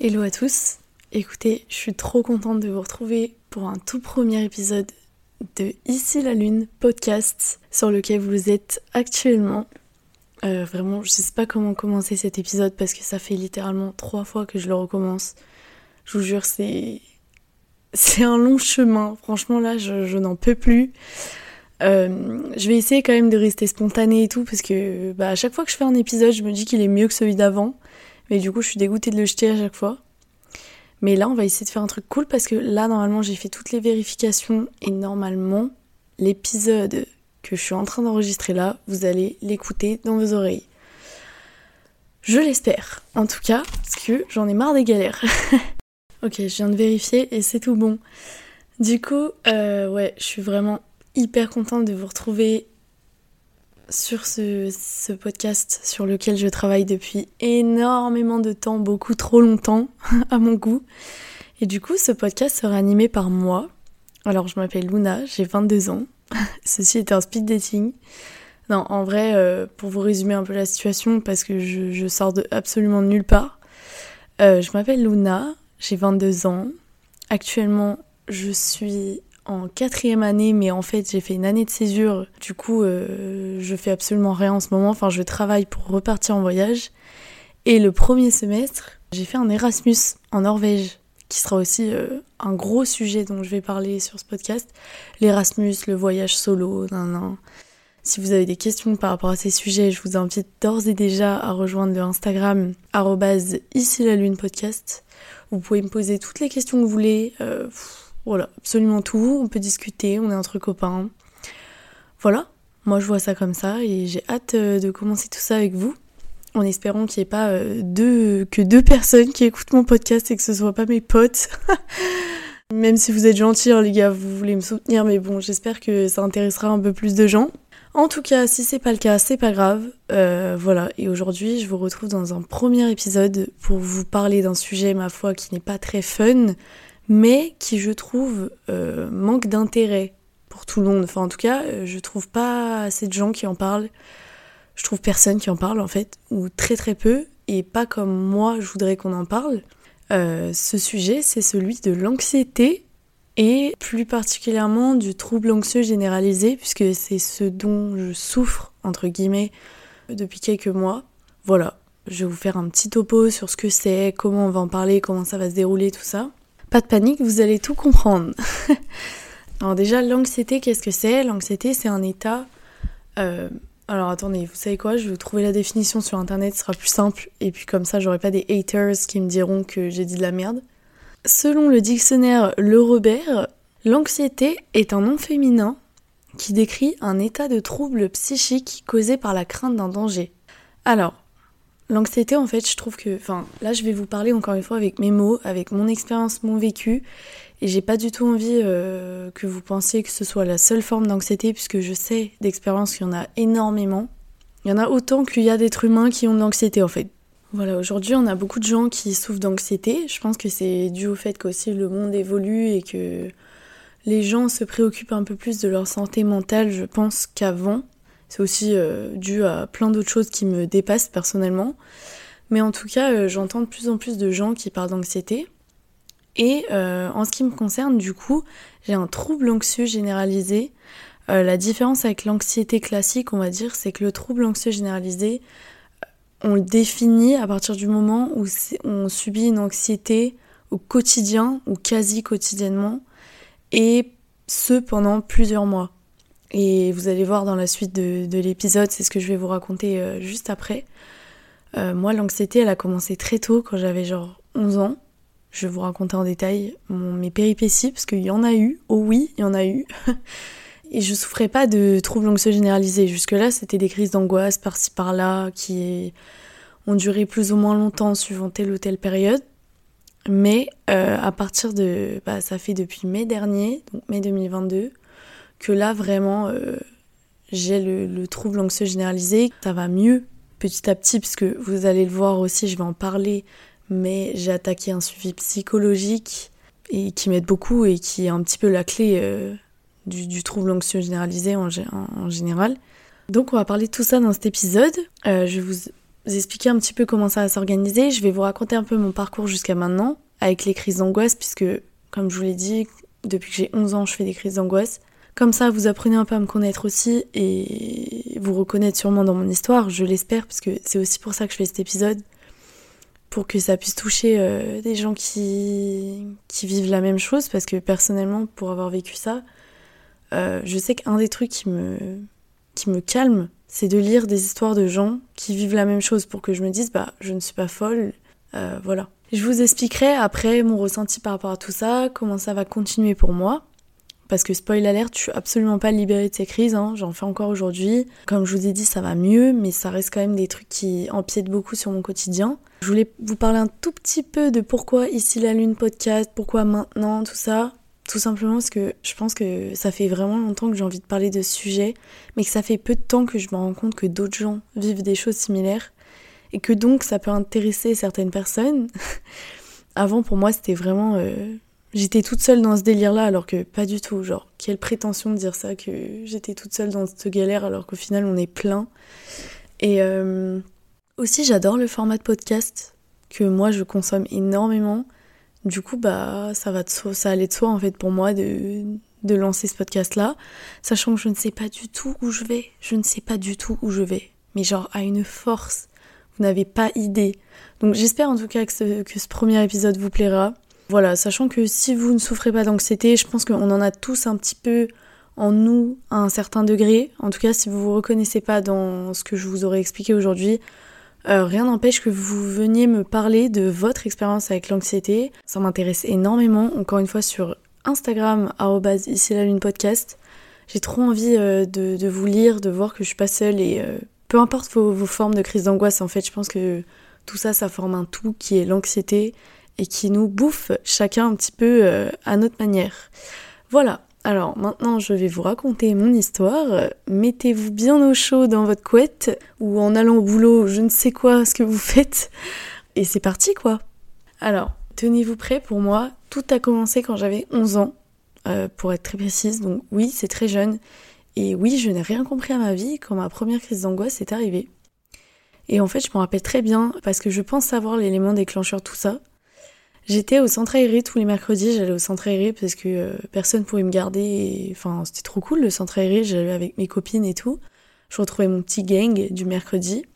Hello à tous. Écoutez, je suis trop contente de vous retrouver pour un tout premier épisode de Ici la Lune podcast sur lequel vous êtes actuellement. Euh, vraiment, je sais pas comment commencer cet épisode parce que ça fait littéralement trois fois que je le recommence. Je vous jure, c'est c'est un long chemin. Franchement, là, je, n'en peux plus. Euh, je vais essayer quand même de rester spontanée et tout parce que bah, à chaque fois que je fais un épisode, je me dis qu'il est mieux que celui d'avant. Mais du coup, je suis dégoûtée de le jeter à chaque fois. Mais là, on va essayer de faire un truc cool parce que là, normalement, j'ai fait toutes les vérifications et normalement, l'épisode que je suis en train d'enregistrer là, vous allez l'écouter dans vos oreilles. Je l'espère, en tout cas, parce que j'en ai marre des galères. ok, je viens de vérifier et c'est tout bon. Du coup, euh, ouais, je suis vraiment hyper contente de vous retrouver sur ce, podcast sur lequel je travaille depuis énormément de temps, beaucoup trop longtemps à mon goût. Et du coup, ce podcast sera animé par moi. Alors, je m'appelle Luna, j'ai 22 ans. Ceci est un speed dating. Non, en vrai, euh, pour vous résumer un peu la situation, parce que je, sors de absolument nulle part, euh, je m'appelle Luna, j'ai 22 ans. Actuellement, je suis en quatrième année, mais en fait j'ai fait une année de césure. Du coup, euh, je fais absolument rien en ce moment. Enfin, je travaille pour repartir en voyage. Et le premier semestre, j'ai fait un Erasmus en Norvège, qui sera aussi euh, un gros sujet dont je vais parler sur ce podcast. L'Erasmus, le voyage solo, nan, Si vous avez des questions par rapport à ces sujets, je vous invite d'ores et déjà à rejoindre le Instagram ici la lune podcast. Vous pouvez me poser toutes les questions que vous voulez. Euh, voilà, absolument tout. On peut discuter, on est entre copains. Voilà, moi je vois ça comme ça et j'ai hâte euh, de commencer tout ça avec vous. En espérant qu'il n'y ait pas euh, deux, que deux personnes qui écoutent mon podcast et que ce soit pas mes potes. Même si vous êtes gentils, hein, les gars, vous voulez me soutenir, mais bon, j'espère que ça intéressera un peu plus de gens. En tout cas, si c'est pas le cas, c'est pas grave. Euh, voilà, et aujourd'hui, je vous retrouve dans un premier épisode pour vous parler d'un sujet, ma foi, qui n'est pas très fun, mais qui je trouve euh, manque d'intérêt pour tout le monde. Enfin en tout cas, euh, je trouve pas assez de gens qui en parlent. Je trouve personne qui en parle en fait, ou très très peu, et pas comme moi je voudrais qu'on en parle. Euh, ce sujet, c'est celui de l'anxiété et plus particulièrement du trouble anxieux généralisé, puisque c'est ce dont je souffre, entre guillemets, depuis quelques mois. Voilà, je vais vous faire un petit topo sur ce que c'est, comment on va en parler, comment ça va se dérouler, tout ça. Pas de panique, vous allez tout comprendre. alors déjà, l'anxiété, qu'est-ce que c'est? L'anxiété, c'est un état... Euh, alors attendez, vous savez quoi? Je vais vous trouver la définition sur internet, ce sera plus simple. Et puis comme ça, j'aurai pas des haters qui me diront que j'ai dit de la merde. Selon le dictionnaire Le Robert, l'anxiété est un nom féminin qui décrit un état de trouble psychique causé par la crainte d'un danger. Alors, L'anxiété, en fait, je trouve que. Enfin, là, je vais vous parler encore une fois avec mes mots, avec mon expérience, mon vécu. Et j'ai pas du tout envie euh, que vous pensiez que ce soit la seule forme d'anxiété, puisque je sais d'expérience qu'il y en a énormément. Il y en a autant qu'il y a d'êtres humains qui ont de l'anxiété, en fait. Voilà, aujourd'hui, on a beaucoup de gens qui souffrent d'anxiété. Je pense que c'est dû au fait qu'aussi le monde évolue et que les gens se préoccupent un peu plus de leur santé mentale, je pense, qu'avant. C'est aussi euh, dû à plein d'autres choses qui me dépassent personnellement. Mais en tout cas, euh, j'entends de plus en plus de gens qui parlent d'anxiété. Et euh, en ce qui me concerne, du coup, j'ai un trouble anxieux généralisé. la différence avec l'anxiété classique, on va dire, c'est que le trouble anxieux généralisé, on le définit à partir du moment où on subit une anxiété au quotidien ou quasi quotidiennement, et ce pendant plusieurs mois. Et vous allez voir dans la suite de, l'épisode, c'est ce que je vais vous raconter euh, juste après. Euh, moi, l'anxiété, elle a commencé très tôt, quand j'avais genre 11 ans. Je vais vous raconter en détail mes péripéties, parce qu'il y en a eu. Oh oui, il y en a eu. Et je souffrais pas de troubles anxieux généralisés. Jusque-là, c'était des crises d'angoisse par-ci par-là qui ont duré plus ou moins longtemps suivant telle ou telle période. Mais euh, à partir de. Bah, ça fait depuis mai dernier, donc mai 2022, que là vraiment euh, j'ai le, trouble anxieux généralisé. Ça va mieux petit à petit puisque vous allez le voir aussi, je vais en parler, mais j'ai attaqué un suivi psychologique et qui m'aide beaucoup et qui est un petit peu la clé euh, du, trouble anxieux généralisé en, général. Donc on va parler de tout ça dans cet épisode. Euh, je vais vous expliquer un petit peu comment ça va s'organiser. Je vais vous raconter un peu mon parcours jusqu'à maintenant, avec les crises d'angoisse, puisque, comme je vous l'ai dit, depuis que j'ai 11 ans, je fais des crises d'angoisse. Comme ça, vous apprenez un peu à me connaître aussi et vous reconnaître sûrement dans mon histoire, je l'espère, parce que c'est aussi pour ça que je fais cet épisode, pour que ça puisse toucher euh, des gens qui, vivent la même chose, parce que personnellement, pour avoir vécu ça, euh, je sais qu'un des trucs qui me, qui me calme, c'est de lire des histoires de gens qui vivent la même chose pour que je me dise, bah, je ne suis pas folle, euh, voilà. Je vous expliquerai après mon ressenti par rapport à tout ça, comment ça va continuer pour moi. Parce que spoil alerte, je suis absolument pas libérée de ces crises, hein. j'en fais encore aujourd'hui. Comme je vous ai dit, ça va mieux, mais ça reste quand même des trucs qui empiètent beaucoup sur mon quotidien. Je voulais vous parler un tout petit peu de pourquoi ici la lune podcast, pourquoi maintenant, tout ça. Tout simplement parce que je pense que ça fait vraiment longtemps que j'ai envie de parler de ce sujet, mais que ça fait peu de temps que je me rends compte que d'autres gens vivent des choses similaires et que donc ça peut intéresser certaines personnes. Avant, pour moi, c'était vraiment. Euh, j'étais toute seule dans ce délire-là, alors que pas du tout. Genre, quelle prétention de dire ça, que j'étais toute seule dans cette galère, alors qu'au final, on est plein. Et euh, aussi, j'adore le format de podcast, que moi, je consomme énormément. Du coup, bah, ça va de ça allait de soi en fait pour moi de, de lancer ce podcast-là, sachant que je ne sais pas du tout où je vais. Je ne sais pas du tout où je vais. Mais genre à une force, vous n'avez pas idée. Donc j'espère en tout cas que ce, que ce premier épisode vous plaira. Voilà, sachant que si vous ne souffrez pas d'anxiété, je pense qu'on en a tous un petit peu en nous à un certain degré. En tout cas, si vous vous reconnaissez pas dans ce que je vous aurais expliqué aujourd'hui, euh, rien n'empêche que vous veniez me parler de votre expérience avec l'anxiété. Ça m'intéresse énormément. Encore une fois, sur Instagram, ici la lune podcast. J'ai trop envie euh, de, vous lire, de voir que je suis pas seule et euh, peu importe vos, vos formes de crise d'angoisse, en fait, je pense que tout ça, ça forme un tout qui est l'anxiété et qui nous bouffe chacun un petit peu à notre manière. Voilà, alors maintenant je vais vous raconter mon histoire. Mettez-vous bien au chaud dans votre couette ou en allant au boulot, je ne sais quoi ce que vous faites. Et c'est parti quoi. Alors, tenez-vous prêts pour moi. Tout a commencé quand j'avais 11 ans, euh, pour être très précise. Donc oui, c'est très jeune. Et oui, je n'ai rien compris à ma vie quand ma première crise d'angoisse est arrivée. Et en fait, je m'en rappelle très bien parce que je pense savoir l'élément déclencheur tout ça. J'étais au centre aéré tous les mercredis, j'allais au centre aéré parce que euh, personne pouvait me garder. Enfin, c'était trop cool le centre aéré, j'allais avec mes copines et tout. Je retrouvais mon petit gang du mercredi.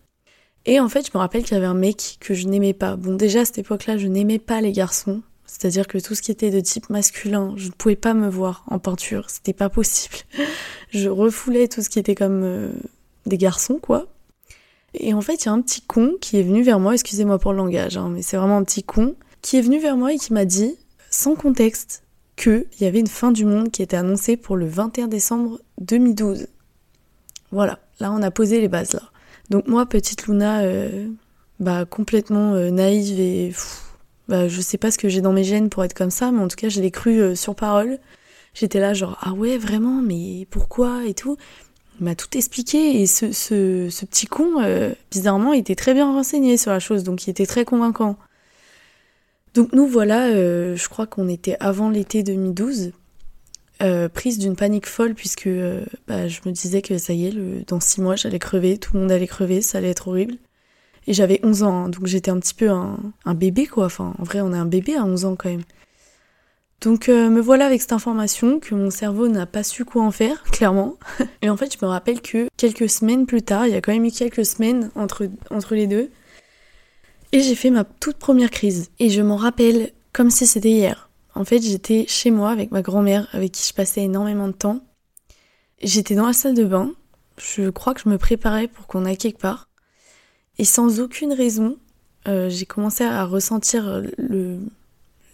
Et en fait, je me rappelle qu'il y avait un mec que je n'aimais pas. Bon, déjà à cette époque-là, je n'aimais pas les garçons. C'est-à-dire que tout ce qui était de type masculin, je ne pouvais pas me voir en peinture. C'était pas possible. je refoulais tout ce qui était comme euh, des garçons, quoi. Et en fait, il y a un petit con qui est venu vers moi, excusez-moi pour le langage, hein, mais c'est vraiment un petit con qui est venu vers moi et qui m'a dit, sans contexte, qu'il y avait une fin du monde qui était annoncée pour le 21 décembre 2012. Voilà, là on a posé les bases là. Donc moi, petite Luna, euh, bah complètement euh, naïve et bah, je sais pas ce que j'ai dans mes gènes pour être comme ça, mais en tout cas je l'ai cru euh, sur parole. J'étais là genre ah ouais vraiment, mais pourquoi et tout? Il m'a tout expliqué et ce, ce, ce petit con, bizarrement, il était très bien renseigné sur la chose, donc il était très convaincant. Donc nous voilà, euh, je crois qu'on était avant l'été 2012, euh, prise d'une panique folle puisque euh, bah, je me disais que ça y est, dans six mois j'allais crever, tout le monde allait crever, ça allait être horrible. Et j'avais 11 ans, hein, donc j'étais un petit peu un, bébé quoi, enfin en vrai on est un bébé à 11 ans quand même. Donc me voilà avec cette information que mon cerveau n'a pas su quoi en faire, clairement. Et en fait je me rappelle que quelques semaines plus tard, il y a quand même eu quelques semaines entre les deux, et j'ai fait ma toute première crise. Et je m'en rappelle comme si c'était hier. En fait, j'étais chez moi avec ma grand-mère, avec qui je passais énormément de temps. J'étais dans la salle de bain. Je crois que je me préparais pour qu'on aille quelque part. Et sans aucune raison, euh, j'ai commencé à ressentir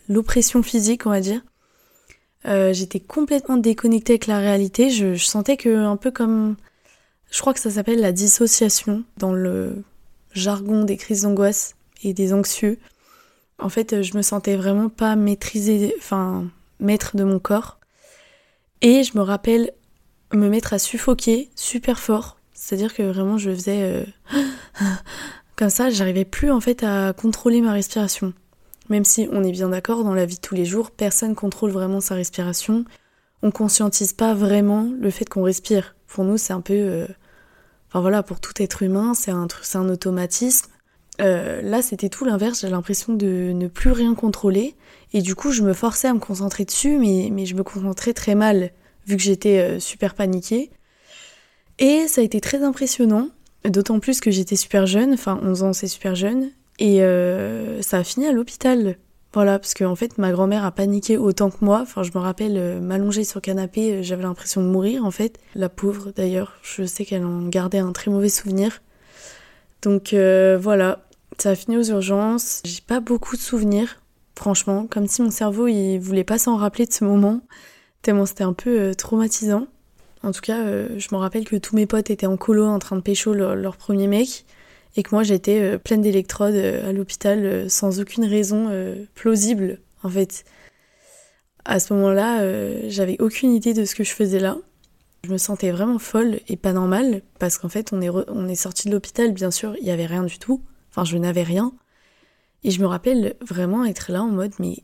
l'oppression physique, on va dire. Euh, j'étais complètement déconnectée avec la réalité. Je, je sentais que, un peu comme. Je crois que ça s'appelle la dissociation dans le jargon des crises d'angoisse et des anxieux. En fait, je me sentais vraiment pas maîtrisée, enfin, maître de mon corps. Et je me rappelle me mettre à suffoquer super fort. C'est-à-dire que vraiment, je faisais euh, comme ça, j'arrivais plus en fait à contrôler ma respiration. Même si on est bien d'accord, dans la vie de tous les jours, personne contrôle vraiment sa respiration. On conscientise pas vraiment le fait qu'on respire. Pour nous, c'est un peu euh, Enfin voilà, pour tout être humain, c'est un, c'est un automatisme. Euh, là, c'était tout l'inverse. J'ai l'impression de ne plus rien contrôler. Et du coup, je me forçais à me concentrer dessus, mais, je me concentrais très mal, vu que j'étais euh, super paniquée. Et ça a été très impressionnant, d'autant plus que j'étais super jeune, enfin 11 ans c'est super jeune, et euh, ça a fini à l'hôpital. Voilà, parce qu'en en fait ma grand-mère a paniqué autant que moi, enfin je me rappelle m'allonger sur le canapé, j'avais l'impression de mourir en fait. La pauvre d'ailleurs, je sais qu'elle en gardait un très mauvais souvenir. Donc voilà, ça a fini aux urgences. J'ai pas beaucoup de souvenirs, franchement, comme si mon cerveau il voulait pas s'en rappeler de ce moment, tellement c'était un peu euh, traumatisant. En tout cas, euh, je me rappelle que tous mes potes étaient en colo en train de pécho leur, premier mec et que moi j'étais euh, pleine d'électrodes à l'hôpital sans aucune raison plausible en fait. À ce moment-là, j'avais aucune idée de ce que je faisais là. Je me sentais vraiment folle et pas normale parce qu'en fait on est, on est sorti de l'hôpital, bien sûr, il y avait rien du tout. Enfin, je n'avais rien. Et je me rappelle vraiment être là en mode, mais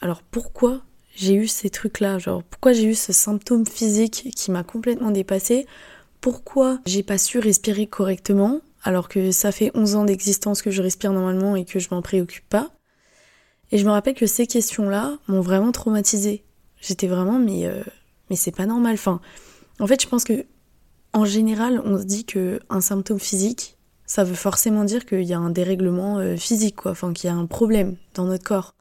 alors pourquoi j'ai eu ces trucs-là? Genre, pourquoi j'ai eu ce symptôme physique qui m'a complètement dépassé Pourquoi j'ai pas su respirer correctement alors que ça fait 11 ans d'existence que je respire normalement et que je m'en préoccupe pas? Et je me rappelle que ces questions-là m'ont vraiment traumatisée. J'étais vraiment, mais, euh, mais c'est pas normal. Enfin, en fait, je pense que en général, on se dit que un symptôme physique, ça veut forcément dire qu'il y a un dérèglement euh, physique, quoi, enfin qu'il y a un problème dans notre corps.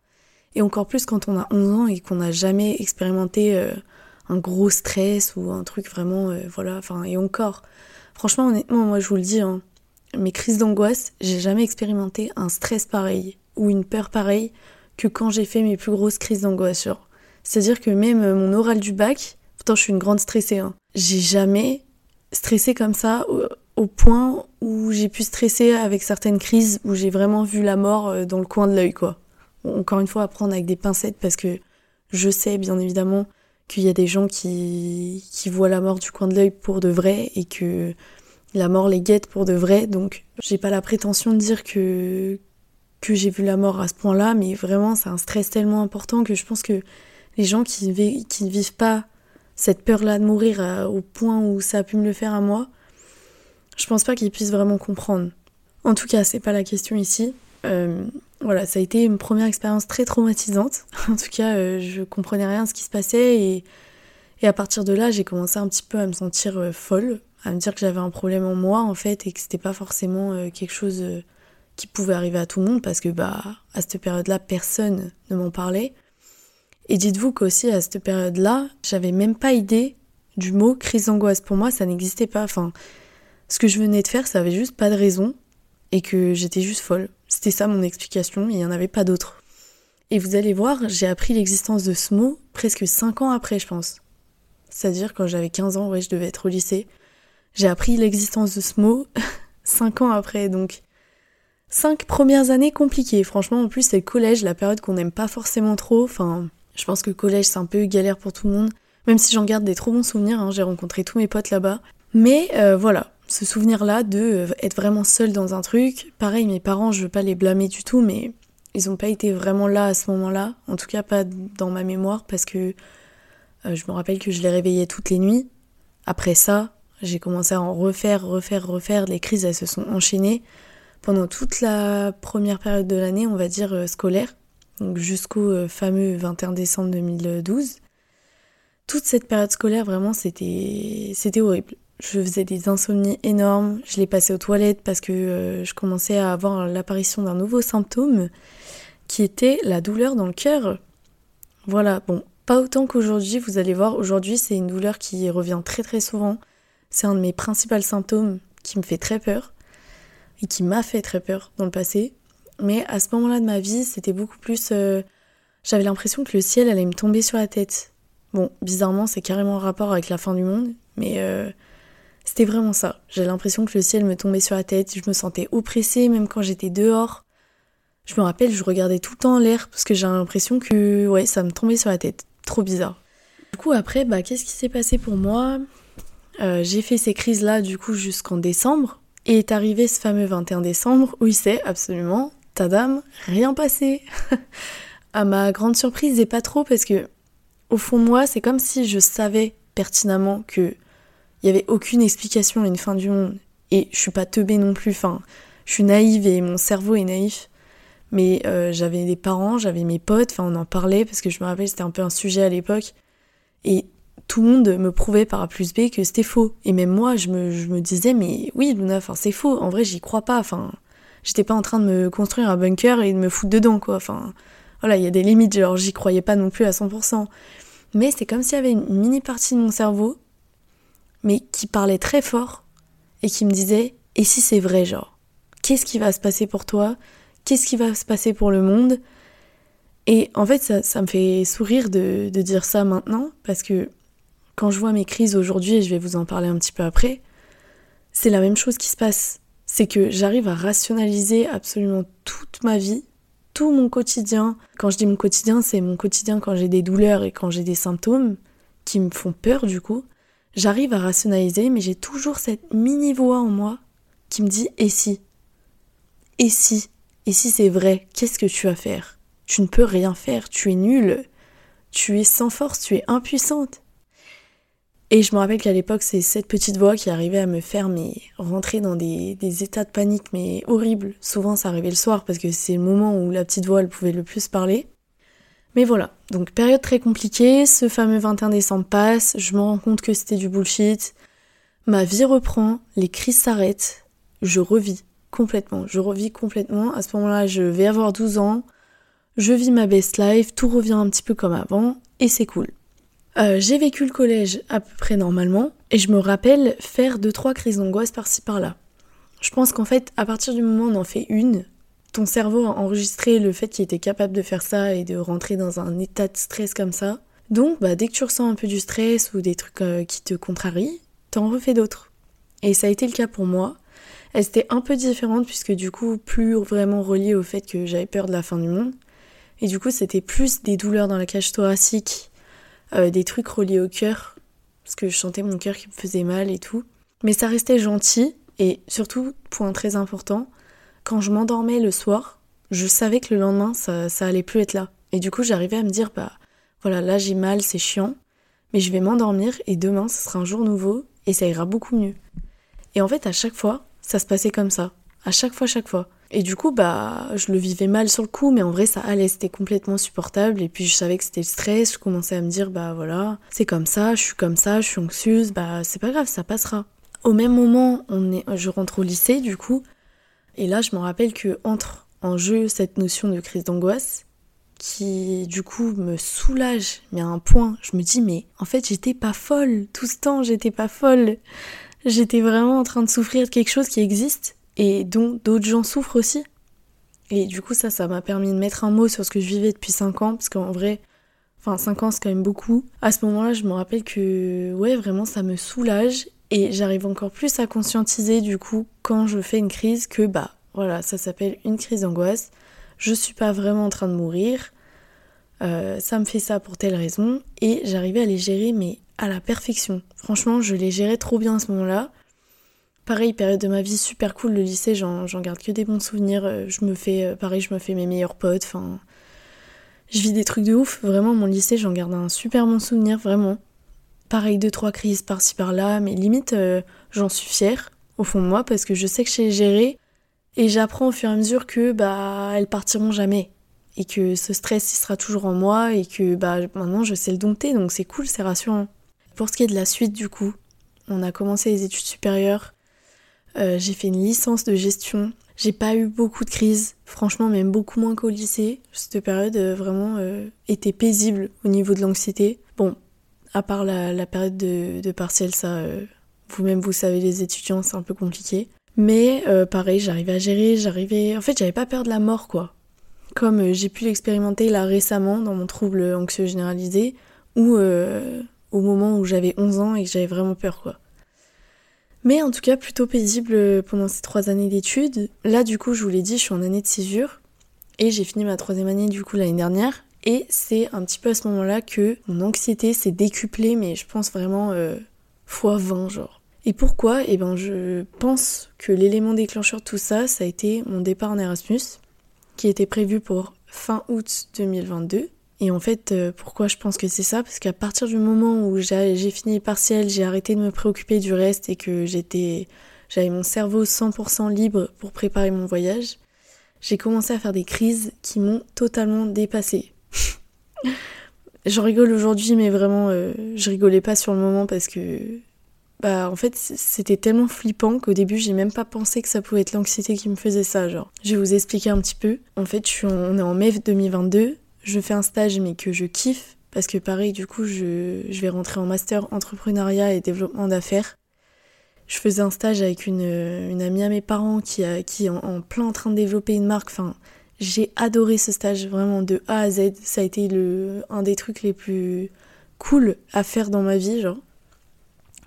Et encore plus quand on a 11 ans et qu'on n'a jamais expérimenté euh, un gros stress ou un truc vraiment, euh, voilà, enfin, et encore. Franchement, honnêtement, moi je vous le dis, hein, mes crises d'angoisse, j'ai jamais expérimenté un stress pareil ou une peur pareille que quand j'ai fait mes plus grosses crises d'angoisse. C'est-à-dire que même mon oral du bac, pourtant je suis une grande stressée, hein, j'ai jamais stressé comme ça au point où j'ai pu stresser avec certaines crises où j'ai vraiment vu la mort euh, dans le coin de l'œil, quoi. Encore une fois, à prendre avec des pincettes parce que je sais bien évidemment qu'il y a des gens qui, qui voient la mort du coin de l'œil pour de vrai et que la mort les guette pour de vrai. Donc, j'ai pas la prétention de dire que, que j'ai vu la mort à ce point-là, mais vraiment, c'est un stress tellement important que je pense que les gens qui, qui ne vivent pas cette peur-là de mourir euh, au point où ça a pu me le faire à moi, je pense pas qu'ils puissent vraiment comprendre. En tout cas, c'est pas la question ici. Euh, voilà, ça a été une première expérience très traumatisante. en tout cas, euh, je comprenais rien de ce qui se passait et, et à partir de là, j'ai commencé un petit peu à me sentir euh, folle, à me dire que j'avais un problème en moi en fait et que c'était pas forcément quelque chose qui pouvait arriver à tout le monde parce que bah à cette période-là, personne ne m'en parlait. Et dites-vous qu'aussi à cette période-là, j'avais même pas idée du mot crise d'angoisse. Pour moi, ça n'existait pas. Enfin, ce que je venais de faire, ça avait juste pas de raison et que j'étais juste folle. C'était ça mon explication, il n'y en avait pas d'autre. Et vous allez voir, j'ai appris l'existence de ce mot presque 5 ans après, je pense. C'est-à-dire quand j'avais 15 ans, ouais, je devais être au lycée. J'ai appris l'existence de ce mot 5 ans après, donc 5 premières années compliquées. Franchement, en plus, c'est le collège, la période qu'on n'aime pas forcément trop. Enfin, je pense que le collège, c'est un peu galère pour tout le monde. Même si j'en garde des trop bons souvenirs, hein, j'ai rencontré tous mes potes là-bas. Mais euh, voilà, ce souvenir-là de euh, être vraiment seul dans un truc. Pareil, mes parents, je veux pas les blâmer du tout, mais ils ont pas été vraiment là à ce moment-là. En tout cas, pas dans ma mémoire, parce que euh, je me rappelle que je les réveillais toutes les nuits. Après ça, j'ai commencé à en refaire, refaire, refaire. Les crises, elles se sont enchaînées pendant toute la première période de l'année, on va dire euh, scolaire, jusqu'au fameux 21 décembre 2012. Toute cette période scolaire, vraiment, c'était horrible je faisais des insomnies énormes, je les passais aux toilettes parce que euh, je commençais à avoir l'apparition d'un nouveau symptôme qui était la douleur dans le cœur. Voilà, bon, pas autant qu'aujourd'hui, vous allez voir, aujourd'hui c'est une douleur qui revient très très souvent. C'est un de mes principaux symptômes qui me fait très peur et qui m'a fait très peur dans le passé. Mais à ce moment-là de ma vie, c'était beaucoup plus... Euh, j'avais l'impression que le ciel allait me tomber sur la tête. Bon, bizarrement, c'est carrément en rapport avec la fin du monde, mais... Euh, c'était vraiment ça. J'ai l'impression que le ciel me tombait sur la tête, je me sentais oppressée même quand j'étais dehors. Je me rappelle, je regardais tout le temps l'air parce que j'ai l'impression que ouais, ça me tombait sur la tête. Trop bizarre. Du coup après, bah qu'est-ce qui s'est passé pour moi? Euh, J'ai fait ces crises-là du coup jusqu'en décembre. Et est arrivé ce fameux 21 décembre où il s'est absolument, tadam, rien passé. à ma grande surprise et pas trop parce que au fond moi, c'est comme si je savais pertinemment que Il y avait aucune explication à une fin du monde. Et je suis pas teubée non plus, enfin, je suis naïve et mon cerveau est naïf. Mais euh, j'avais des parents, j'avais mes potes, enfin on en parlait parce que je me rappelle c'était un peu un sujet à l'époque. Et tout le monde me prouvait par A plus B que c'était faux. Et même moi, je me, je me disais, mais oui, Luna, enfin, c'est faux. En vrai, j'y crois pas. Enfin, j'étais pas en train de me construire un bunker et de me foutre dedans, quoi. Enfin, voilà, il y a des limites, genre, j'y croyais pas non plus à 100%. Mais c'est comme s'il y avait une mini partie de mon cerveau, mais qui parlait très fort et qui me disait, et si c'est vrai, genre, qu'est-ce qui va se passer pour toi? Qu'est-ce qui va se passer pour le monde? Et en fait, ça, ça me fait sourire de, de dire ça maintenant, parce que quand je vois mes crises aujourd'hui, et je vais vous en parler un petit peu après, c'est la même chose qui se passe. C'est que j'arrive à rationaliser absolument toute ma vie, tout mon quotidien. Quand je dis mon quotidien, c'est mon quotidien quand j'ai des douleurs et quand j'ai des symptômes qui me font peur du coup. J'arrive à rationaliser, mais j'ai toujours cette mini voix en moi qui me dit et si? Et si? Et si c'est vrai, qu'est-ce que tu vas faire? Tu ne peux rien faire, tu es nulle, tu es sans force, tu es impuissante. Et je me rappelle qu'à l'époque, c'est cette petite voix qui arrivait à me faire rentrer dans des, états de panique mais horribles. Souvent, ça arrivait le soir parce que c'est le moment où la petite voix, elle pouvait le plus parler. Mais voilà, donc période très compliquée, ce fameux 21 décembre passe, je me rends compte que c'était du bullshit, ma vie reprend, les crises s'arrêtent, je revis complètement, je revis complètement. À ce moment-là, je vais avoir 12 ans, je vis ma best life, tout revient un petit peu comme avant, et c'est cool. Euh, j'ai vécu le collège à peu près normalement. Et je me rappelle faire deux trois crises d'angoisse par-ci par-là. Je pense qu'en fait, à partir du moment où on en fait une, ton cerveau a enregistré le fait qu'il était capable de faire ça et de rentrer dans un état de stress comme ça. Donc, bah, dès que tu ressens un peu du stress ou des trucs euh, qui te contrarient, t'en refais d'autres. Et ça a été le cas pour moi. Elle était un peu différente puisque du coup, plus vraiment reliée au fait que j'avais peur de la fin du monde. Et du coup, c'était plus des douleurs dans la cage thoracique euh, des trucs reliés au cœur, parce que je sentais mon cœur qui me faisait mal et tout. Mais ça restait gentil, et surtout, point très important, quand je m'endormais le soir, je savais que le lendemain, ça, ça allait plus être là. Et du coup, j'arrivais à me dire, bah voilà, là j'ai mal, c'est chiant, mais je vais m'endormir et demain, ce sera un jour nouveau et ça ira beaucoup mieux. Et en fait, à chaque fois, ça se passait comme ça. À chaque fois, chaque fois. Et du coup, bah, je le vivais mal sur le coup, mais en vrai, ça allait, c'était complètement supportable. Et puis, je savais que c'était le stress. Je commençais à me dire, bah voilà, c'est comme ça, je suis comme ça, je suis anxieuse, bah c'est pas grave, ça passera. Au même moment, on est, je rentre au lycée, du coup. Et là, je me rappelle que entre en jeu cette notion de crise d'angoisse, qui du coup me soulage, mais à un point, je me dis, mais en fait, j'étais pas folle. Tout ce temps, j'étais pas folle. J'étais vraiment en train de souffrir de quelque chose qui existe et dont d'autres gens souffrent aussi. Et du coup, ça, ça m'a permis de mettre un mot sur ce que je vivais depuis 5 ans, parce qu'en vrai, enfin 5 ans c'est quand même beaucoup. À ce moment-là, je me rappelle que, ouais, vraiment, ça me soulage, et j'arrive encore plus à conscientiser, du coup, quand je fais une crise, que, bah, voilà, ça s'appelle une crise d'angoisse, je suis pas vraiment en train de mourir, euh, ça me fait ça pour telle raison, et j'arrivais à les gérer, mais à la perfection. Franchement, je les gérais trop bien à ce moment-là. Pareil, période de ma vie super cool, le lycée, j'en garde que des bons souvenirs. Euh, je fais, euh, pareil, je me fais mes meilleurs potes. Enfin, je vis des trucs de ouf. Vraiment, mon lycée, j'en garde un super bon souvenir, vraiment. Pareil, deux, trois crises par-ci par-là, mais limite, euh, j'en suis fière au fond de moi parce que je sais que je sais gérer et j'apprends au fur et à mesure que bah elles partiront jamais et que ce stress il sera toujours en moi et que bah maintenant je sais le dompter donc c'est cool, c'est rassurant. Pour ce qui est de la suite du coup, on a commencé les études supérieures. Euh, j'ai fait une licence de gestion. J'ai pas eu beaucoup de crises, franchement même beaucoup moins qu'au lycée. Cette période euh, vraiment était paisible au niveau de l'anxiété. Bon, à part la, période de, de, partiel, ça, vous-même vous savez, les étudiants, c'est un peu compliqué. Mais pareil, j'arrivais à gérer, j'arrivais... En fait, j'avais pas peur de la mort, quoi. Comme j'ai pu l'expérimenter là récemment dans mon trouble anxieux généralisé, ou au moment où j'avais 11 ans et que j'avais vraiment peur, quoi. Mais en tout cas, plutôt paisible pendant ces trois années d'études. Là, du coup, je vous l'ai dit, je suis en année de césure. Et j'ai fini ma troisième année, du coup, l'année dernière. Et c'est un petit peu à ce moment-là que mon anxiété s'est décuplée, mais je pense vraiment euh, fois 20, genre. Et pourquoi? Eh ben, je pense que l'élément déclencheur de tout ça, ça a été mon départ en Erasmus, qui était prévu pour fin août 2022. Et en fait, euh, pourquoi je pense que c'est ça? Parce qu'à partir du moment où j'ai fini partiel, j'ai arrêté de me préoccuper du reste et que j'avais mon cerveau 100% libre pour préparer mon voyage, j'ai commencé à faire des crises qui m'ont totalement dépassée. Je rigole aujourd'hui, mais vraiment, euh, je rigolais pas sur le moment parce que, bah, en fait, c'était tellement flippant qu'au début, j'ai même pas pensé que ça pouvait être l'anxiété qui me faisait ça. Genre, je vais vous expliquer un petit peu. En fait, on est en mai 2022 je fais un stage mais que je kiffe parce que pareil du coup je, vais rentrer en master entrepreneuriat et développement d'affaires. Je faisais un stage avec une, une amie à mes parents qui, a, qui est en, plein train de développer une marque. Enfin, j'ai adoré ce stage vraiment de A à Z. Ça a été un des trucs les plus cool à faire dans ma vie, genre.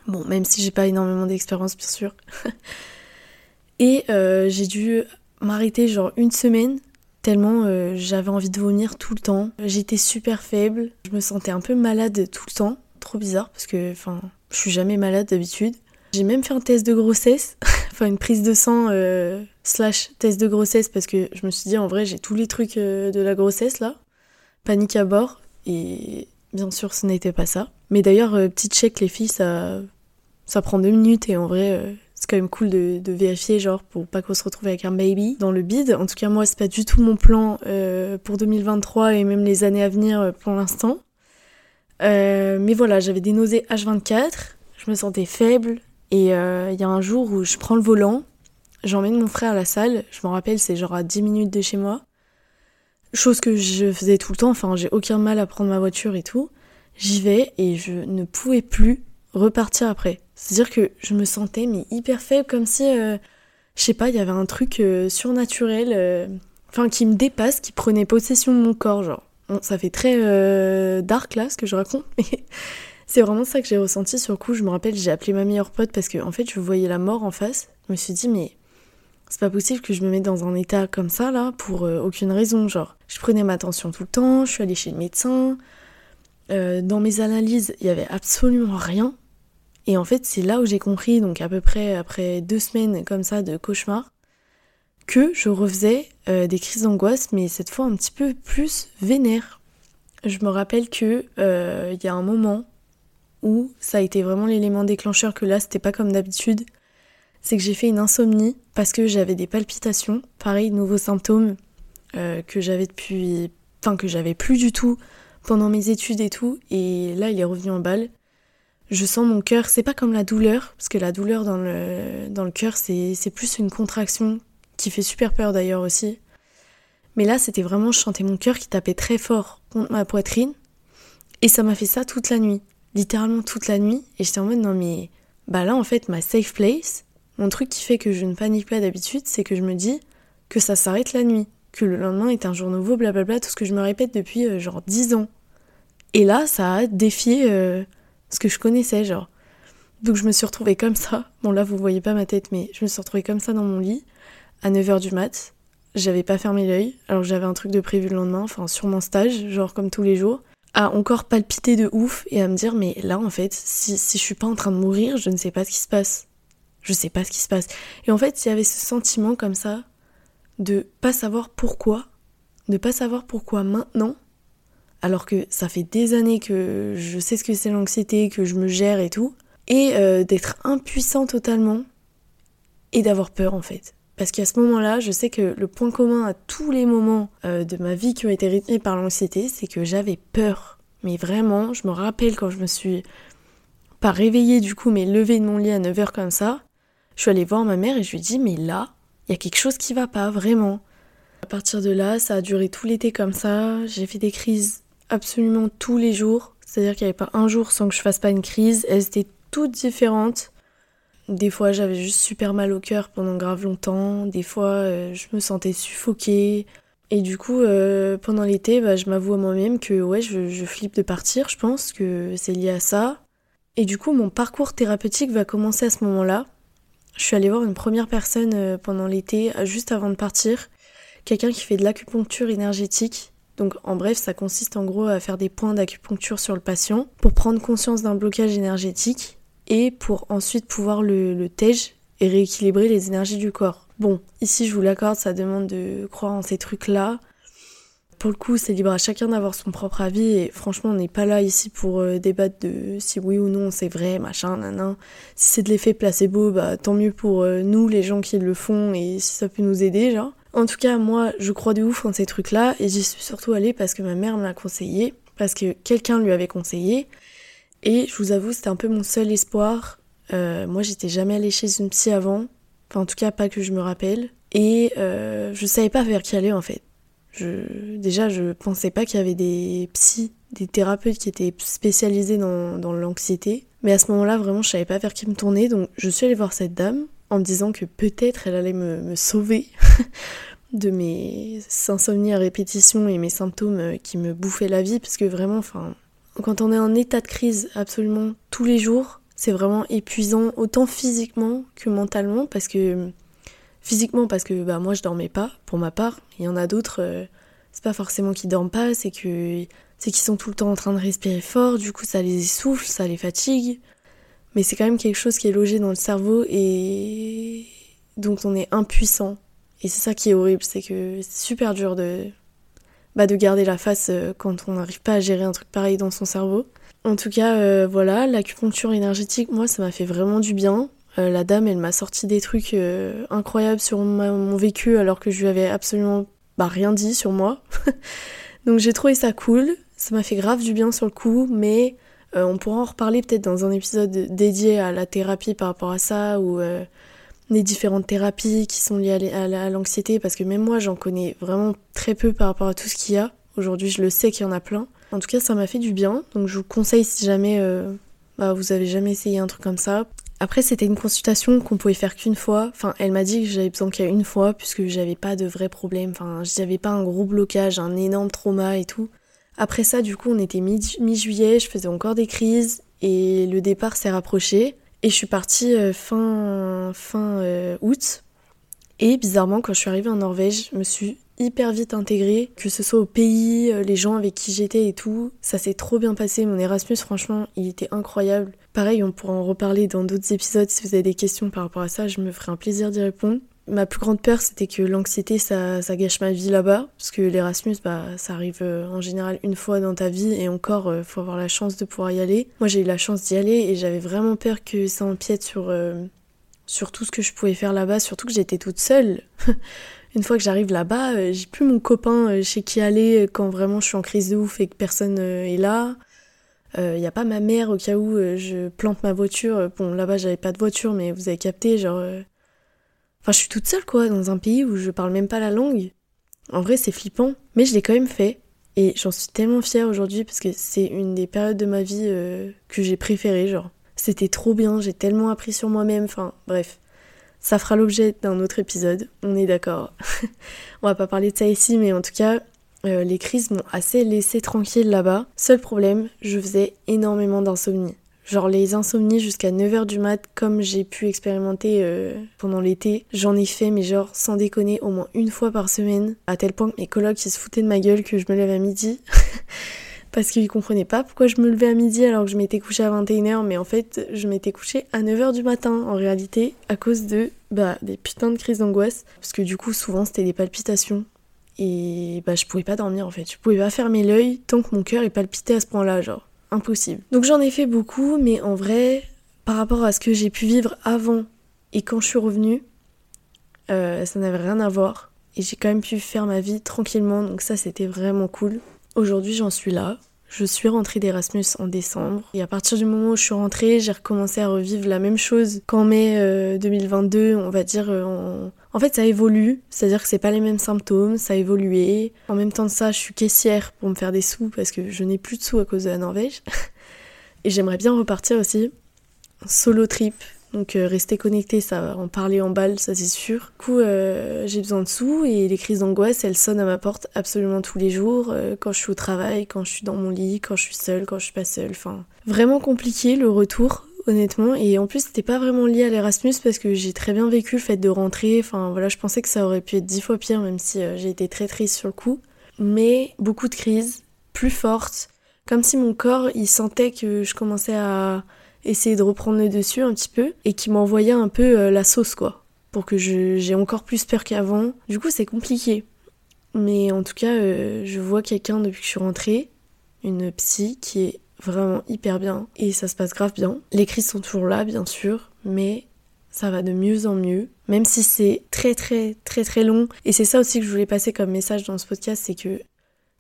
Bon, même si j'ai pas énormément d'expérience, bien sûr. et euh, j'ai dû m'arrêter genre une semaine tellement euh, j'avais envie de vomir tout le temps. J'étais super faible, je me sentais un peu malade tout le temps, trop bizarre parce que enfin, je suis jamais malade d'habitude. J'ai même fait un test de grossesse, enfin une prise de sang euh, slash test de grossesse parce que je me suis dit en vrai j'ai tous les trucs euh, de la grossesse là. Panique à bord et bien sûr ce n'était pas ça. Mais d'ailleurs petit check les filles ça ça prend deux minutes et en vrai c'est quand même cool de, vérifier, genre, pour pas qu'on se retrouve avec un baby dans le bide. En tout cas, moi, c'est pas du tout mon plan euh, pour 2023 et même les années à venir euh, pour l'instant. Euh, mais voilà, j'avais des nausées H24, je me sentais faible, et il y a un jour où je prends le volant, j'emmène mon frère à la salle, je me rappelle, c'est genre à 10 minutes de chez moi. Chose que je faisais tout le temps, enfin, j'ai aucun mal à prendre ma voiture et tout. J'y vais et je ne pouvais plus repartir après. C'est-à-dire que je me sentais mais hyper faible, comme si, euh, je sais pas, il y avait un truc euh, surnaturel, euh, enfin qui me dépasse, qui prenait possession de mon corps, genre. Ça fait très dark là ce que je raconte, mais c'est vraiment ça que j'ai ressenti sur le coup. Je me rappelle, j'ai appelé ma meilleure pote parce que en fait, je voyais la mort en face. Je me suis dit, mais c'est pas possible que je me mette dans un état comme ça là pour aucune raison. Genre, je prenais ma tension tout le temps, je suis allée chez le médecin. dans mes analyses, il y avait absolument rien. Et en fait, c'est là où j'ai compris, donc à peu près après deux semaines comme ça de cauchemar, que je refaisais euh, des crises d'angoisse, mais cette fois un petit peu plus vénère. Je me rappelle que euh, il y a un moment où ça a été vraiment l'élément déclencheur que là c'était pas comme d'habitude. C'est que j'ai fait une insomnie parce que j'avais des palpitations, pareil, nouveaux symptômes euh, que j'avais depuis, enfin que j'avais plus du tout pendant mes études et tout, et là il est revenu en balle je sens mon cœur, c'est pas comme la douleur, parce que la douleur dans le, dans le cœur, c'est, plus une contraction qui fait super peur d'ailleurs aussi. Mais là, c'était vraiment, je sentais mon cœur qui tapait très fort contre ma poitrine. Et ça m'a fait ça toute la nuit. Littéralement toute la nuit. Et j'étais en mode, non mais, bah là, en fait, ma safe place, mon truc qui fait que je ne panique pas d'habitude, c'est que je me dis que ça s'arrête la nuit. Que le lendemain est un jour nouveau, blablabla, tout ce que je me répète depuis euh, genre 10 ans. Et là, ça a défié euh, ce que je connaissais, genre. Donc je me suis retrouvée comme ça. Bon là vous voyez pas ma tête, mais je me suis retrouvée comme ça dans mon lit à 9h du mat. J'avais pas fermé l'œil, alors j'avais un truc de prévu le lendemain, enfin sur mon stage, genre comme tous les jours. À encore palpiter de ouf et à me dire mais là en fait, si, si je suis pas en train de mourir, je ne sais pas ce qui se passe. Je sais pas ce qui se passe. Et en fait, il y avait ce sentiment comme ça de pas savoir pourquoi, de pas savoir pourquoi maintenant, alors que ça fait des années que je sais ce que c'est l'anxiété, que je me gère et tout, et euh, d'être impuissant totalement et d'avoir peur en fait. Parce qu'à ce moment-là, je sais que le point commun à tous les moments euh, de ma vie qui ont été rythmés par l'anxiété, c'est que j'avais peur. Mais vraiment, je me rappelle quand je me suis pas réveillée du coup, mais levée de mon lit à 9h comme ça, je suis allée voir ma mère et je lui ai dit, mais là, il y a quelque chose qui va pas, vraiment. À partir de là, ça a duré tout l'été comme ça, j'ai fait des crises absolument tous les jours. C'est-à-dire qu'il n'y avait pas un jour sans que je fasse pas une crise. Elles étaient toutes différentes. Des fois, j'avais juste super mal au cœur pendant grave longtemps. Des fois, euh, je me sentais suffoquée. Et du coup, euh, pendant l'été, bah, je m'avoue à moi-même que ouais, je, je flippe de partir. Je pense que c'est lié à ça. Et du coup, mon parcours thérapeutique va commencer à ce moment-là. Je suis allée voir une première personne euh, pendant l'été, juste avant de partir. Quelqu'un qui fait de l'acupuncture énergétique donc en bref, ça consiste en gros à faire des points d'acupuncture sur le patient pour prendre conscience d'un blocage énergétique et pour ensuite pouvoir le, le et rééquilibrer les énergies du corps. Bon, ici je vous l'accorde, ça demande de croire en ces trucs-là. Pour le coup, c'est libre à chacun d'avoir son propre avis et franchement, on n'est pas là ici pour euh, débattre de si oui ou non c'est vrai, machin, nanan. Si c'est de l'effet placebo, bah tant mieux pour euh, nous, les gens qui le font et si ça peut nous aider, genre. En tout cas, moi, je crois de ouf en ces trucs-là et j'y suis surtout allée parce que ma mère me l'a conseillé, parce que quelqu'un lui avait conseillé. Et je vous avoue, c'était un peu mon seul espoir. Euh, moi, j'étais jamais allée chez une psy avant. Enfin, en tout cas, pas que je me rappelle. Et euh, je savais pas vers qui aller en fait. Déjà, je pensais pas qu'il y avait des psys, des thérapeutes qui étaient spécialisés dans, dans l'anxiété. Mais à ce moment-là, vraiment, je savais pas vers qui me tourner. Donc, je suis allée voir cette dame en me disant que peut-être elle allait me, me sauver de mes insomnies à répétition et mes symptômes euh, qui me bouffaient la vie. Parce que vraiment, enfin, quand on est en état de crise absolument tous les jours, c'est vraiment épuisant, autant physiquement que mentalement, parce que physiquement, parce que bah, moi je dormais pas, pour ma part. Il y en a d'autres, euh, c'est pas forcément qu'ils dorment pas, c'est que c'est qu'ils sont tout le temps en train de respirer fort, du coup ça les essouffle, ça les fatigue. Mais c'est quand même quelque chose qui est logé dans le cerveau et dont on est impuissant. Et c'est ça qui est horrible, c'est que c'est super dur de, bah, de garder la face euh, quand on n'arrive pas à gérer un truc pareil dans son cerveau. En tout cas, euh, voilà, l'acupuncture énergétique, moi, ça m'a fait vraiment du bien. Euh, la dame, elle m'a sorti des trucs incroyables sur mon vécu alors que je lui avais absolument bah, rien dit sur moi. Donc j'ai trouvé ça cool. Ça m'a fait grave du bien sur le coup, mais on pourra en reparler peut-être dans un épisode dédié à la thérapie par rapport à ça ou les différentes thérapies qui sont liées à l'anxiété, parce que même moi j'en connais vraiment très peu par rapport à tout ce qu'il y a. Aujourd'hui je le sais qu'il y en a plein. En tout cas ça m'a fait du bien, donc je vous conseille si jamais euh, bah, vous avez jamais essayé un truc comme ça. Après c'était une consultation qu'on pouvait faire qu'une fois, enfin elle m'a dit que j'avais besoin qu'il y une fois puisque j'avais pas de vrais problèmes, enfin j'avais pas un gros blocage, un énorme trauma et tout. Après ça du coup on était mi-juillet, je faisais encore des crises et le départ s'est rapproché. Et je suis partie euh, fin, fin euh, août. Et bizarrement, quand je suis arrivée en Norvège, je me suis hyper vite intégrée, que ce soit au pays, euh, les gens avec qui j'étais et tout. Ça s'est trop bien passé. Mon Erasmus, franchement, il était incroyable. Pareil, on pourra en reparler dans d'autres épisodes. Si vous avez des questions par rapport à ça, je me ferai un plaisir d'y répondre ma plus grande peur, c'était que l'anxiété, ça, ça, gâche ma vie là-bas. Parce que l'Erasmus, bah, ça arrive euh, en général une fois dans ta vie et encore, euh, faut avoir la chance de pouvoir y aller. Moi, j'ai eu la chance d'y aller et j'avais vraiment peur que ça empiète sur, euh, sur tout ce que je pouvais faire là-bas, surtout que j'étais toute seule. une fois que j'arrive là-bas, j'ai plus mon copain chez qui aller quand vraiment je suis en crise de ouf et que personne est là. Il n'y a pas ma mère au cas où je plante ma voiture. Bon, là-bas, j'avais pas de voiture, mais vous avez capté, genre Enfin, je suis toute seule, quoi, dans un pays où je parle même pas la langue. En vrai, c'est flippant, mais je l'ai quand même fait. Et j'en suis tellement fière aujourd'hui parce que c'est une des périodes de ma vie euh, que j'ai préférées, genre. C'était trop bien, j'ai tellement appris sur moi-même, enfin, bref. Ça fera l'objet d'un autre épisode, on est d'accord. on va pas parler de ça ici, mais en tout cas, euh, les crises m'ont assez laissé tranquille là-bas. Seul problème, je faisais énormément d'insomnie. Genre les insomnies jusqu'à 9h du mat, comme j'ai pu expérimenter euh, pendant l'été, j'en ai fait, mais genre sans déconner, au moins une fois par semaine, à tel point que mes colocs ils se foutaient de ma gueule que je me lève à midi. parce qu'ils comprenaient pas pourquoi je me levais à midi alors que je m'étais couchée à 21h, mais en fait je m'étais couchée à 9h du matin en réalité, à cause de bah, des putains de crises d'angoisse. Parce que du coup souvent c'était des palpitations. Et bah je pouvais pas dormir en fait, je pouvais pas fermer l'œil tant que mon cœur est palpité à ce point-là, genre impossible. Donc j'en ai fait beaucoup, mais en vrai, par rapport à ce que j'ai pu vivre avant et quand je suis revenue, euh, ça n'avait rien à voir. Et j'ai quand même pu faire ma vie tranquillement, donc ça c'était vraiment cool. Aujourd'hui j'en suis là. Je suis rentrée d'Erasmus en décembre et à partir du moment où je suis rentrée, j'ai recommencé à revivre la même chose qu'en mai 2022, euh, on va dire euh, en, fait, ça évolue, c'est-à-dire que c'est pas les mêmes symptômes, ça a évolué. En même temps de ça, je suis caissière pour me faire des sous parce que je n'ai plus de sous à cause de la Norvège. Et j'aimerais bien repartir aussi. Solo trip, donc euh, rester connecté, ça va en parler en balle, ça c'est sûr. Du coup, euh, j'ai besoin de sous et les crises d'angoisse, elles sonnent à ma porte absolument tous les jours, euh, quand je suis au travail, quand je suis dans mon lit, quand je suis seule, quand je suis pas seule. Enfin, vraiment compliqué le retour honnêtement. Et en plus, c'était pas vraiment lié à l'Erasmus parce que j'ai très bien vécu le fait de rentrer. Enfin, voilà, je pensais que ça aurait pu être dix fois pire, même si j'ai été très triste sur le coup. Mais beaucoup de crises, plus fortes. Comme si mon corps, il sentait que je commençais à essayer de reprendre le dessus un petit peu et qui m'envoyait un peu euh, la sauce, quoi. Pour que j'ai encore plus peur qu'avant. Du coup, c'est compliqué. Mais en tout cas, euh, je vois quelqu'un depuis que je suis rentrée, une psy qui est vraiment hyper bien et ça se passe grave bien. Les crises sont toujours là, bien sûr, mais ça va de mieux en mieux, même si c'est très très très très long. Et c'est ça aussi que je voulais passer comme message dans ce podcast, c'est que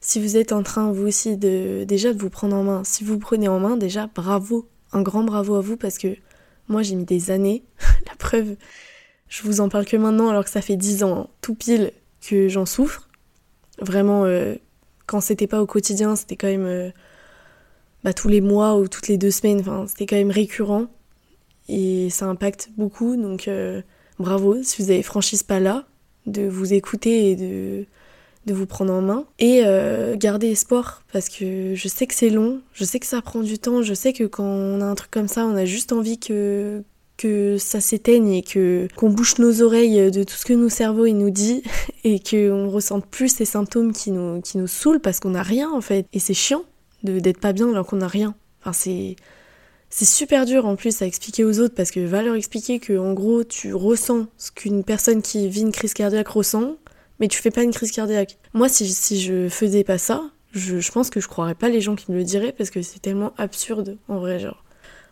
si vous êtes en train vous aussi de déjà de vous prendre en main, si vous, vous prenez en main, déjà bravo, un grand bravo à vous parce que moi j'ai mis des années, la preuve, je vous en parle que maintenant alors que ça fait dix ans tout pile que j'en souffre. Vraiment, euh, quand c'était pas au quotidien, c'était quand même euh, bah, tous les mois ou toutes les deux semaines, c'était quand même récurrent. Et ça impacte beaucoup, donc euh, bravo si vous avez franchi ce pas-là, de vous écouter et de, de vous prendre en main. Et garder espoir, parce que je sais que c'est long, je sais que ça prend du temps, je sais que quand on a un truc comme ça, on a juste envie que, que ça s'éteigne et que qu'on bouche nos oreilles de tout ce que nos cerveaux nous dit et qu'on ressente plus ces symptômes qui nous qui nous saoulent parce qu'on n'a rien en fait et c'est chiant de d'être pas bien alors qu'on n'a rien. Enfin c'est c'est super dur en plus à expliquer aux autres parce que va leur expliquer que en gros tu ressens ce qu'une personne qui vit une crise cardiaque ressent mais tu fais pas une crise cardiaque. Moi si je faisais pas ça, je, je pense que je croirais pas les gens qui me le diraient parce que c'est tellement absurde en vrai genre.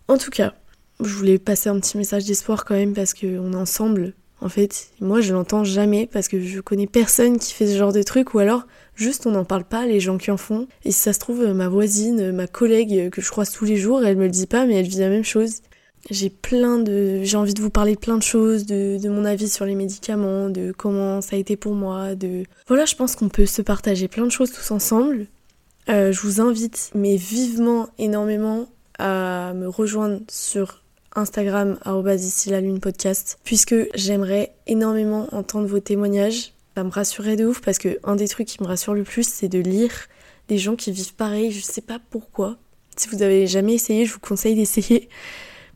En tout cas, je voulais passer un petit message d'espoir quand même parce qu'on est ensemble. En fait, moi je l'entends jamais parce que je connais personne qui fait ce genre de truc ou alors juste on n'en parle pas, les gens qui en font. Et si ça se trouve, ma voisine, ma collègue que je croise tous les jours, elle me le dit pas mais elle vit la même chose. J'ai plein de. J'ai envie de vous parler de plein de choses, de, mon avis sur les médicaments, de comment ça a été pour moi, de. Voilà, je pense qu'on peut se partager plein de choses tous ensemble. Euh, je vous invite, mais vivement, énormément, à me rejoindre sur Instagram ici la lune podcast puisque j'aimerais énormément entendre vos témoignages. Ça me rassurerait de ouf parce que un des trucs qui me rassure le plus c'est de lire des gens qui vivent pareil, je sais pas pourquoi. Si vous avez jamais essayé, je vous conseille d'essayer.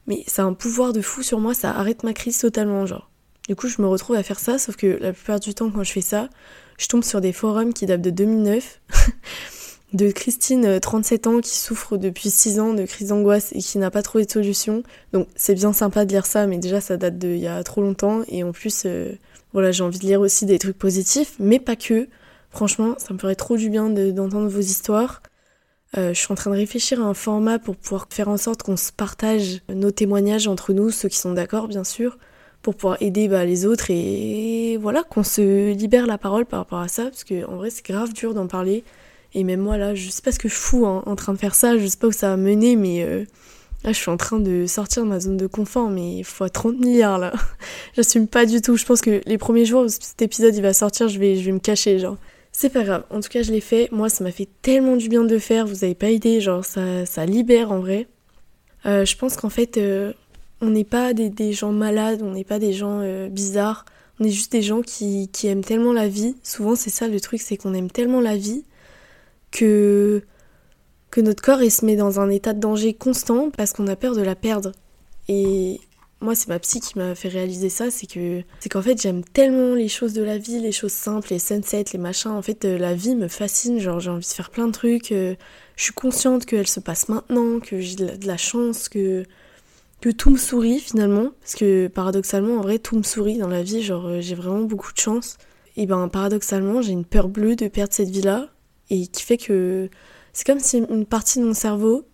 Mais ça a un pouvoir de fou sur moi, ça arrête ma crise totalement genre. Du coup, je me retrouve à faire ça sauf que la plupart du temps quand je fais ça, je tombe sur des forums qui datent de 2009 de Christine, 37 euh, ans, qui souffre depuis 6 ans de crise d'angoisse et qui n'a pas trouvé de solution. Donc c'est bien sympa de lire ça, mais déjà ça date d'il y a trop longtemps. Et en plus, euh, voilà, j'ai envie de lire aussi des trucs positifs, mais pas que. Franchement, ça me ferait trop du bien d'entendre vos histoires. Euh, je suis en train de réfléchir à un format pour pouvoir faire en sorte qu'on se partage nos témoignages entre nous, ceux qui sont d'accord bien sûr, pour pouvoir aider bah, les autres et voilà, qu'on se libère la parole par rapport à ça, parce que en vrai c'est grave dur d'en parler. Et même moi là, je sais pas ce que je fous hein, en train de faire ça, je sais pas où ça va mener, mais euh, là je suis en train de sortir de ma zone de confort, mais fois 30 milliards là. J'assume pas du tout. Je pense que les premiers jours où cet épisode il va sortir, je vais, je vais me cacher, genre. C'est pas grave, en tout cas je l'ai fait. Moi ça m'a fait tellement du bien de le faire, vous avez pas idée, genre ça, ça libère en vrai. Euh, je pense qu'en fait, euh, on n'est pas des, gens malades, on n'est pas des gens bizarres, on est juste des gens qui, qui aiment tellement la vie. Souvent c'est ça le truc, c'est qu'on aime tellement la vie que, que notre corps il se met dans un état de danger constant parce qu'on a peur de la perdre. Et moi, c'est ma psy qui m'a fait réaliser ça, c'est que c'est qu'en fait, j'aime tellement les choses de la vie, les choses simples, les sunsets, les machins. En fait, euh, la vie me fascine, genre j'ai envie de faire plein de trucs. Euh, je suis consciente qu'elle se passe maintenant, que j'ai de la chance, que que tout me sourit finalement, parce que paradoxalement, en vrai, tout me sourit dans la vie, genre euh, j'ai vraiment beaucoup de chance. Et ben paradoxalement, j'ai une peur bleue de perdre cette vie-là, et qui fait que c'est comme si une partie de mon cerveau,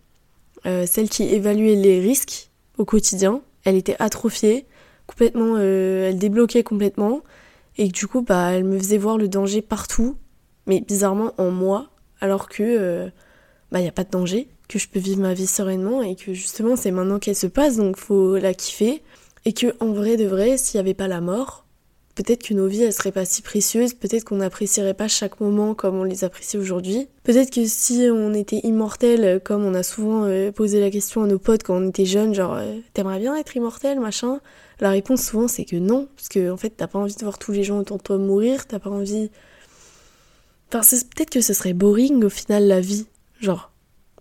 celle qui évaluait les risques au quotidien, elle était atrophiée, complètement, euh, elle débloquait complètement, et du coup, bah, elle me faisait voir le danger partout, mais bizarrement en moi, alors que, euh, bah, n'y a pas de danger, que je peux vivre ma vie sereinement, et que justement, c'est maintenant qu'elle se passe, donc faut la kiffer, et que, en vrai de vrai, s'il n'y avait pas la mort, Peut-être que nos vies, elles seraient pas si précieuses, peut-être qu'on n'apprécierait pas chaque moment comme on les apprécie aujourd'hui. Peut-être que si on était immortel, comme on a souvent euh, posé la question à nos potes quand on était jeunes, genre euh, t'aimerais bien être immortel, machin? La réponse souvent c'est que non, parce que en fait t'as pas envie de voir tous les gens autour de toi mourir, t'as pas envie... Enfin, peut-être que ce serait boring au final la vie, genre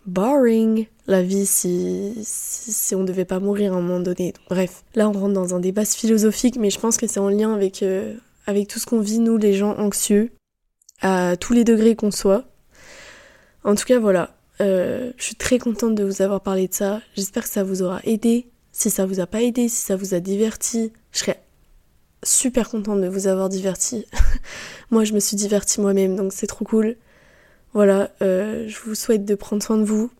boring la vie si, si, on devait pas mourir à un moment donné. bref, là on rentre dans un débat philosophique, mais je pense que c'est en lien avec, euh, avec tout ce qu'on vit, nous les gens anxieux, à tous les degrés qu'on soit. En tout cas, voilà, euh, je suis très contente de vous avoir parlé de ça. J'espère que ça vous aura aidé. Si ça vous a pas aidé, si ça vous a diverti, je serais super contente de vous avoir diverti. moi je me suis divertie moi-même, donc c'est trop cool. Voilà, euh, je vous souhaite de prendre soin de vous.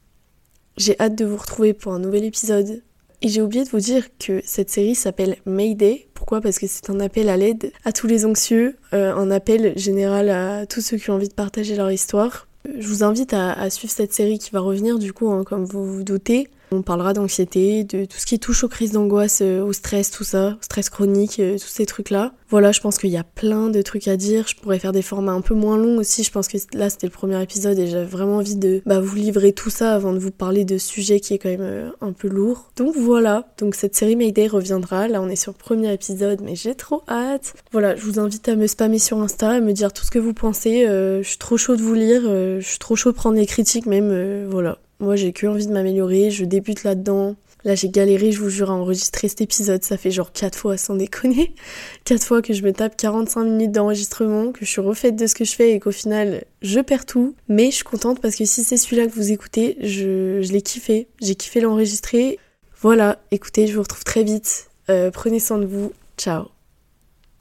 J'ai hâte de vous retrouver pour un nouvel épisode. Et j'ai oublié de vous dire que cette série s'appelle Mayday. Pourquoi? Parce que c'est un appel à l'aide à tous les anxieux, euh, un appel général à tous ceux qui ont envie de partager leur histoire. Je vous invite à, suivre cette série qui va revenir du coup, hein, comme vous vous doutez. On parlera d'anxiété, de tout ce qui touche aux crises d'angoisse, euh, au stress, tout ça, stress chronique, euh, tous ces trucs-là. Voilà, je pense qu'il y a plein de trucs à dire. Je pourrais faire des formats un peu moins longs aussi. Je pense que là, c'était le premier épisode et j'avais vraiment envie de bah, vous livrer tout ça avant de vous parler de sujet qui est quand même euh, un peu lourd. Donc voilà, donc cette série Mayday reviendra. Là, on est sur le premier épisode, mais j'ai trop hâte. Voilà, je vous invite à me spammer sur Insta, à me dire tout ce que vous pensez. je suis trop chaud de vous lire. je suis trop chaud de prendre des critiques même. voilà. Moi, j'ai que envie de m'améliorer, je débute là-dedans. Là, j'ai galéré, je vous jure, à enregistrer cet épisode. Ça fait genre 4 fois, sans déconner. 4 fois que je me tape 45 minutes d'enregistrement, que je suis refaite de ce que je fais et qu'au final, je perds tout. Mais je suis contente parce que si c'est celui-là que vous écoutez, je, l'ai kiffé. J'ai kiffé l'enregistrer. Voilà, écoutez, je vous retrouve très vite. Euh, prenez soin de vous. Ciao